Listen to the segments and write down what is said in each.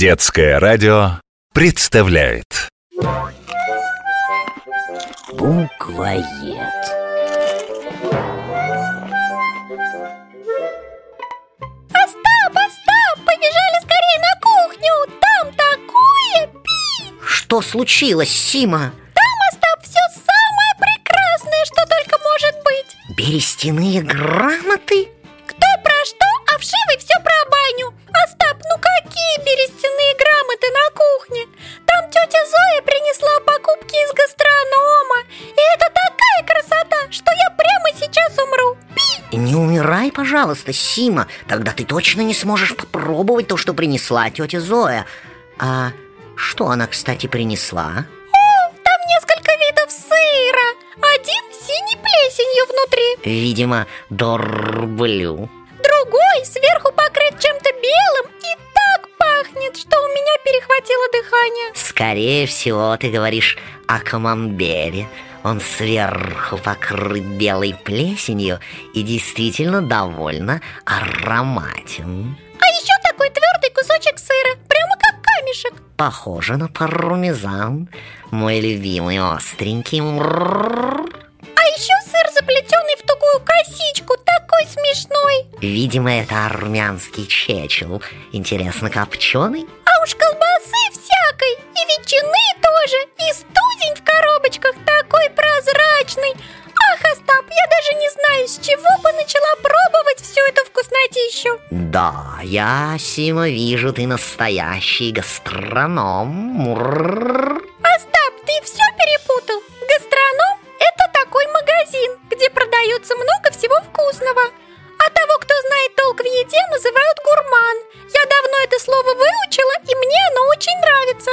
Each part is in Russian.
Детское радио представляет Буквоед. Остап, Остап, побежали скорее на кухню Там такое пи Что случилось, Сима? Там, Остап, все самое прекрасное, что только может быть Берестяные грамоты? Не умирай, пожалуйста, Сима. Тогда ты точно не сможешь попробовать то, что принесла тетя Зоя. А что она, кстати, принесла? О, там несколько видов сыра. Один с синей плесенью внутри. Видимо, дорблю. Другой сверху покрыт чем-то белым и так пахнет, что у меня перехватило дыхание. Скорее всего, ты говоришь о камамбере Он сверху покрыт белой плесенью и действительно довольно ароматен А еще такой твердый кусочек сыра, прямо как камешек Похоже на пармезан Мой любимый остренький. А еще сыр, заплетенный в тугую косичку, такой смешной Видимо, это армянский чечил Интересно, копченый? А уж с чего бы начала пробовать всю эту вкуснотищу? Да, я, Сима, вижу, ты настоящий гастроном. Остап, ты все перепутал. Гастроном – это такой магазин, где продается много всего вкусного. А того, кто знает толк в еде, называют гурман. Я давно это слово выучила, и мне оно очень нравится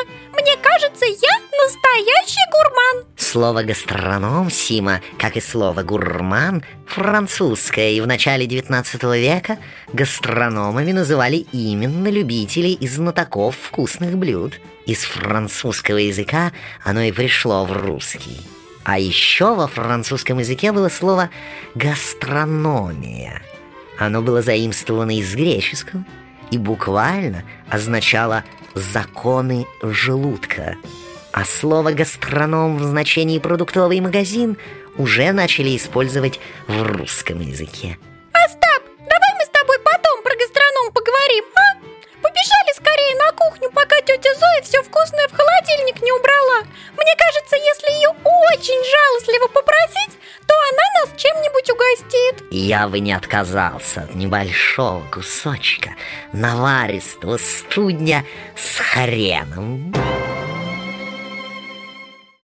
Слово «гастроном», Сима, как и слово «гурман», французское, и в начале 19 века гастрономами называли именно любителей и знатоков вкусных блюд. Из французского языка оно и пришло в русский. А еще во французском языке было слово «гастрономия». Оно было заимствовано из греческого и буквально означало «законы желудка». А слово «гастроном» в значении «продуктовый магазин» уже начали использовать в русском языке. Остап, давай мы с тобой потом про гастроном поговорим, а? Побежали скорее на кухню, пока тетя Зоя все вкусное в холодильник не убрала Мне кажется, если ее очень жалостливо попросить, то она нас чем-нибудь угостит Я бы не отказался от небольшого кусочка наваристого студня с хреном.